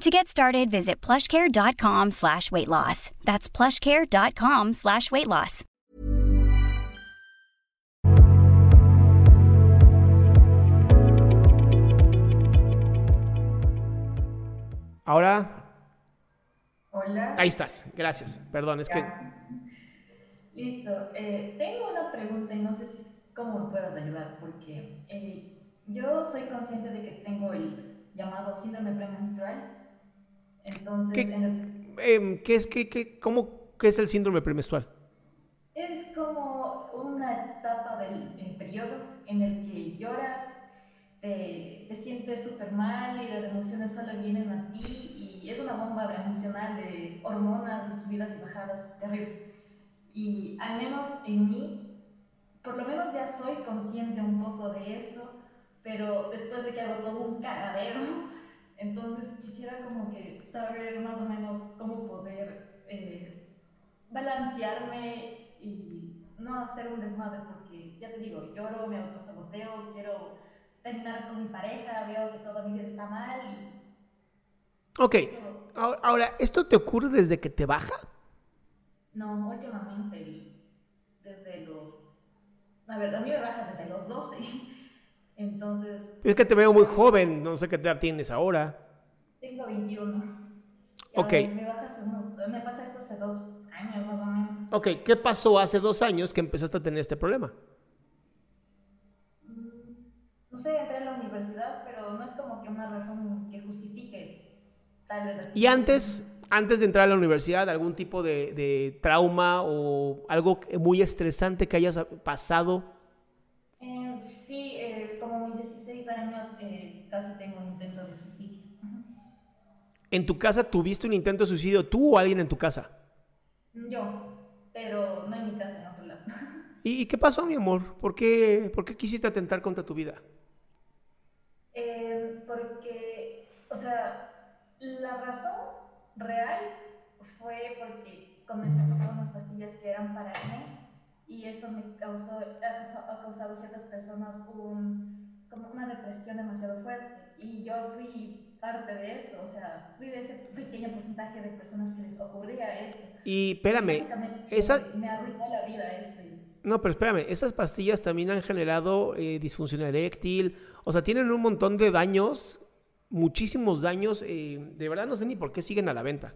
To get started, visit plushcare.com slash weight loss. That's plushcare.com slash weight loss. Ahora, Hola. ahí estás. Gracias. Perdón, es que... Listo. Eh, tengo una pregunta y no sé si es- cómo me puedas ayudar, porque eh, yo soy consciente de que tengo el llamado síndrome premenstrual. Entonces, ¿Qué, en el- em, ¿qué es, qué, qué- cómo, qué es el síndrome premenstrual? es como una etapa del eh, periodo en el que lloras, te, te sientes súper mal y las emociones solo vienen a ti y es una bomba emocional de hormonas, de subidas y bajadas, terrible. Y al menos en mí, por lo menos ya soy consciente un poco de eso, pero después de que hago todo un cagadero, entonces quisiera como que saber más o menos cómo poder eh, balancearme y no hacer un desmadre, porque ya te digo, lloro, me autosaboteo, quiero terminar con mi pareja, veo que toda mi vida está mal y Ok. Ahora, ¿esto te ocurre desde que te baja? no, últimamente, desde los... A ver, a mí me baja desde los 12, entonces Es que te veo muy joven, no sé qué edad tienes ahora. tengo 21. Y Ok. Me, baja hace unos- me pasa esto hace dos años más o menos. Ok, ¿qué pasó hace dos años que empezaste a tener este problema? No sé, entré a la universidad, pero no es como que una razón que justifique tal vez... Y antes, antes de entrar a la universidad, algún tipo de, de trauma o algo muy estresante que hayas pasado. Eh, sí, eh, como mis 16 años eh, casi tengo un intento de suicidio. ¿En tu casa tuviste un intento de suicidio tú o alguien en tu casa? Yo, pero no en mi casa, en otro lado. ¿Y, qué pasó, mi amor? ¿Por qué, ¿Por qué quisiste atentar contra tu vida? Eh, porque, o sea, la razón real fue porque comencé a tomar unas pastillas que eran para acné y eso me causó, ha causado a ciertas personas un, como una depresión demasiado fuerte y yo fui parte de eso, o sea, fui de ese pequeño porcentaje de personas que les ocurría eso. Y espérame, esa, me arruinó la vida ese. no, pero espérame, esas pastillas también han generado eh, disfunción eréctil, o sea, tienen un montón de daños, muchísimos daños, eh, de verdad no sé ni por qué siguen a la venta.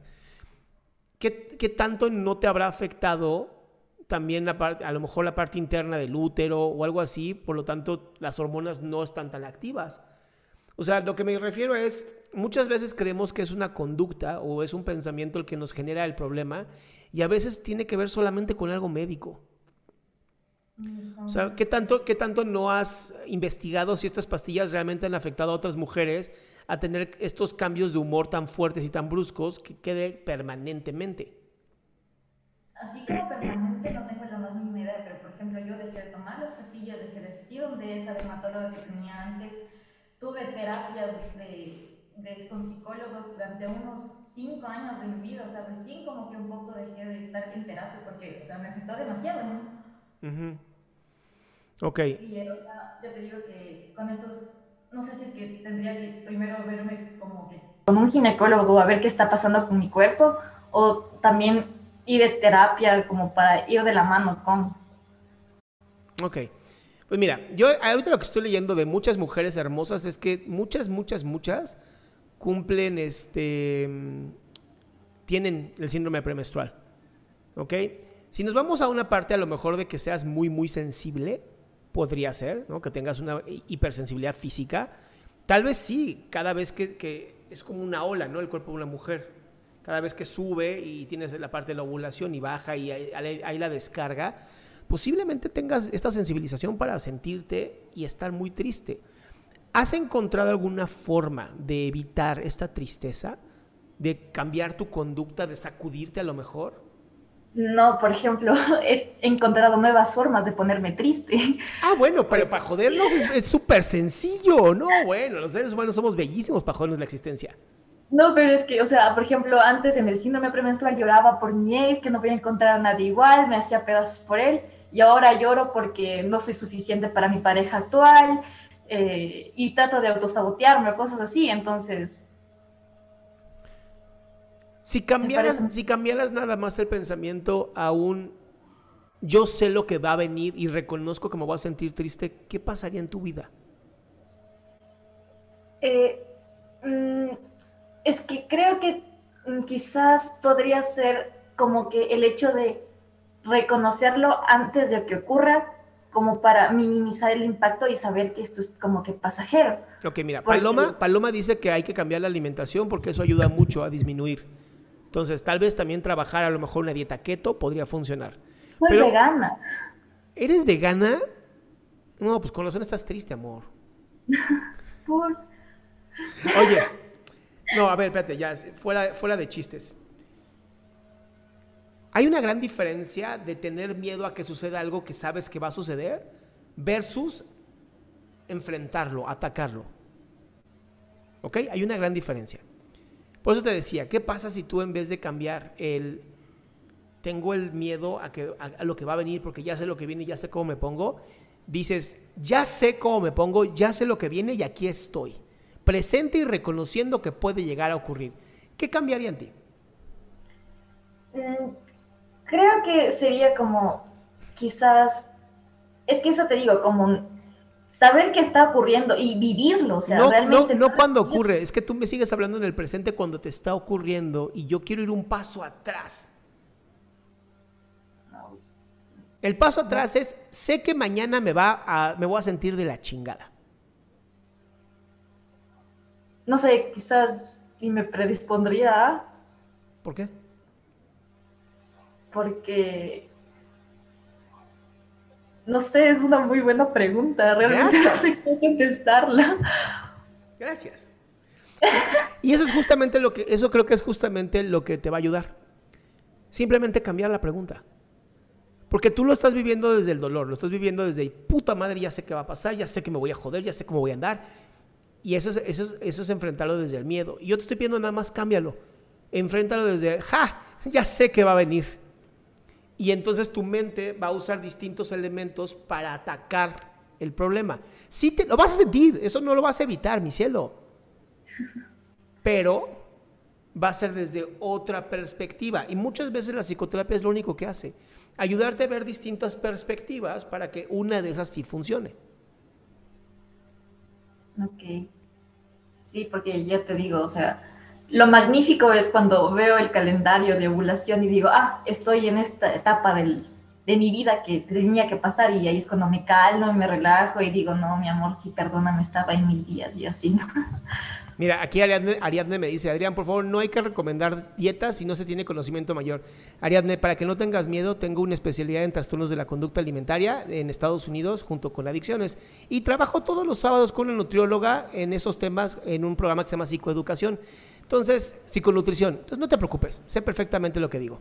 ¿Qué, qué tanto no te habrá afectado también la parte, a lo mejor la parte interna del útero o algo así, por lo tanto las hormonas no están tan activas? O sea, lo que me refiero es, muchas veces creemos que es una conducta o es un pensamiento el que nos genera el problema y a veces tiene que ver solamente con algo médico. O sea, ¿qué tanto, ¿qué tanto no has investigado si estas pastillas realmente han afectado a otras mujeres a tener estos cambios de humor tan fuertes y tan bruscos que quede permanentemente? Así como permanente no tengo la más mínima idea, pero por ejemplo yo dejé de tomar las pastillas, dejé de asistir donde esa dermatóloga que tenía antes, tuve terapias de, de- con psicólogos durante unos cinco años de mi vida, o sea, recién como que un poco dejé de estar en terapia porque, o sea, me afectó demasiado, ¿no? Ujú. Ok, Y ahora yo te digo que con estos, no sé si es que tendría que primero verme como que con un ginecólogo a ver qué está pasando con mi cuerpo o también ir de terapia como para ir de la mano con. Ok. Pues mira, yo ahorita lo que estoy leyendo de muchas mujeres hermosas es que muchas, muchas, muchas cumplen este. tienen el síndrome premenstrual. ¿Ok? Si nos vamos a una parte a lo mejor de que seas muy, muy sensible, podría ser, ¿no? Que tengas una hipersensibilidad física. Tal vez sí, cada vez que, que es como una ola, ¿no? El cuerpo de una mujer. Cada vez que sube y tienes la parte de la ovulación y baja y hay, la descarga, posiblemente tengas esta sensibilización para sentirte y estar muy triste. ¿Has encontrado alguna forma de evitar esta tristeza? ¿De cambiar tu conducta, de sacudirte a lo mejor? No, por ejemplo, he encontrado nuevas formas de ponerme triste. Ah, bueno, pero para jodernos es súper sencillo, ¿no? Bueno, los seres humanos somos bellísimos para jodernos la existencia. No, pero es que, o sea, por ejemplo, antes en el síndrome premenstrual lloraba por mi ex, que no voy a encontrar a nadie igual, me hacía pedazos por él, y ahora lloro porque no soy suficiente para mi pareja actual, eh, y trato de autosabotearme cosas así, entonces... Si cambiaras, si cambiaras nada más el pensamiento a un yo sé lo que va a venir y reconozco que me voy a sentir triste, ¿qué pasaría en tu vida? Eh, mm, es que creo que mm, quizás podría ser como que el hecho de reconocerlo antes de que ocurra, como para minimizar el impacto y saber que esto es como que pasajero. Ok, mira, Paloma, Paloma dice que hay que cambiar la alimentación porque eso ayuda mucho a disminuir. Entonces, tal vez también trabajar a lo mejor una dieta keto podría funcionar. Soy vegana. ¿Eres vegana? No, pues con razón estás triste, amor. Por... Oye, no, a ver, espérate, ya, fuera, de chistes. Hay una gran diferencia de tener miedo a que suceda algo que sabes que va a suceder versus enfrentarlo, atacarlo. ¿Ok? Hay una gran diferencia. Por eso te decía, ¿qué pasa si tú en vez de cambiar el tengo el miedo a, que, a, lo que va a venir porque ya sé lo que viene y ya sé cómo me pongo, dices, ya sé cómo me pongo, ya sé lo que viene y aquí estoy presente y reconociendo que puede llegar a ocurrir. ¿Qué cambiaría en ti? Mm, creo que sería como quizás, es que eso te digo, como saber qué está ocurriendo y vivirlo, o sea, no, realmente... No, no cuando ocurre, es que tú me sigues hablando en el presente cuando te está ocurriendo y yo quiero ir un paso atrás. El paso atrás es, sé que mañana me, va a, me voy a sentir de la chingada no sé, quizás y me predispondría a... ¿Por qué? Porque... No sé, es una muy buena pregunta. Realmente no sé cómo contestarla. Gracias. Y eso es justamente lo que, eso creo que es justamente lo que te va a ayudar. Simplemente cambiar la pregunta. Porque tú lo estás viviendo desde el dolor, lo estás viviendo desde puta madre, ya sé qué va a pasar, ya sé que me voy a joder, ya sé cómo voy a andar, y eso es, eso, eso es enfrentarlo desde el miedo. Y yo te estoy pidiendo nada más cámbialo. Enfréntalo desde, ja, ya sé que va a venir. Y entonces tu mente va a usar distintos elementos para atacar el problema. Sí, te, lo vas a sentir, eso no lo vas a evitar, mi cielo. Pero va a ser desde otra perspectiva. Y muchas veces la psicoterapia es lo único que hace. Ayudarte a ver distintas perspectivas para que una de esas sí funcione. Ok. Sí, porque ya te digo, o sea, lo magnífico es cuando veo el calendario de ovulación y digo, ah, estoy en esta etapa del, de mi vida que tenía que pasar y ahí es cuando me calmo y me relajo y digo, no, mi amor, sí, perdóname, estaba en mis días y así, ¿no? Mira, aquí Ariadne, me dice, Adrián, por favor, no hay que recomendar dietas si no se tiene conocimiento mayor. Ariadne, para que no tengas miedo, tengo una especialidad en trastornos de la conducta alimentaria en Estados Unidos junto con adicciones. Y trabajo todos los sábados con una nutrióloga en esos temas en un programa que se llama Psicoeducación. Entonces, psiconutrición. Entonces, no te preocupes, sé perfectamente lo que digo.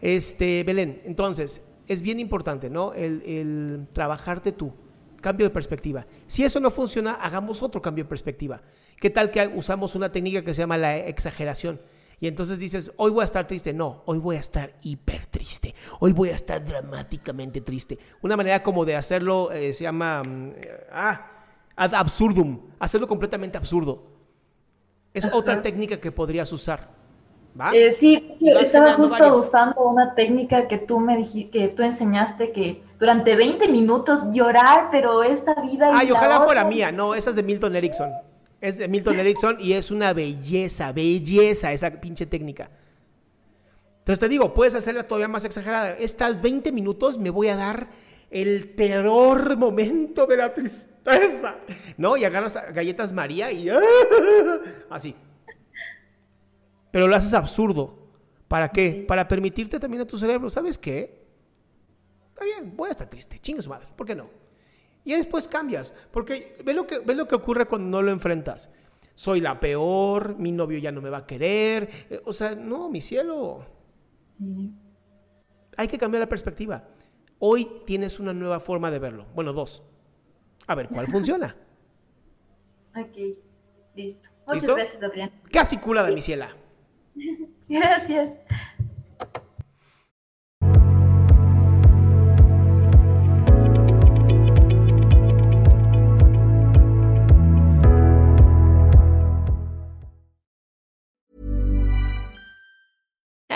Este, Belén, entonces, es bien importante, ¿no? El, el trabajarte tú cambio de perspectiva. Si eso no funciona, hagamos otro cambio de perspectiva. ¿Qué tal que usamos una técnica que se llama la exageración? Y entonces dices, hoy voy a estar triste. No, hoy voy a estar hiper triste. Hoy voy a estar dramáticamente triste. Una manera como de hacerlo eh, se llama mm, ah, ad absurdum, hacerlo completamente absurdo. Es otra técnica que podrías usar. ¿Va? Eh, sí, estaba justo usando una técnica que tú me dijiste, que tú enseñaste que durante 20 minutos llorar, pero esta vida Ay, y la ojalá fuera mía. No, esa es de Milton Erickson. Es de Milton Erickson y es una belleza, belleza esa pinche técnica. Entonces te digo, puedes hacerla todavía más exagerada. Estas 20 minutos me voy a dar el peor momento de la tristeza. ¿No? Y agarras galletas María y así. Pero lo haces absurdo. ¿Para qué? Para permitirte también a tu cerebro, ¿sabes qué? Está bien, voy a estar triste, chingue su madre, ¿por qué no? Y después cambias, porque ve lo que, ve lo que ocurre cuando no lo enfrentas. Soy la peor, mi novio ya no me va a querer. eh, O sea, no, mi cielo. Hay que cambiar la perspectiva. Hoy tienes una nueva forma de verlo. Bueno, dos. A ver, ¿cuál funciona? Ok, listo. Muchas ¿Listo? gracias, Adrián. Casi cula de mi ciela. Gracias.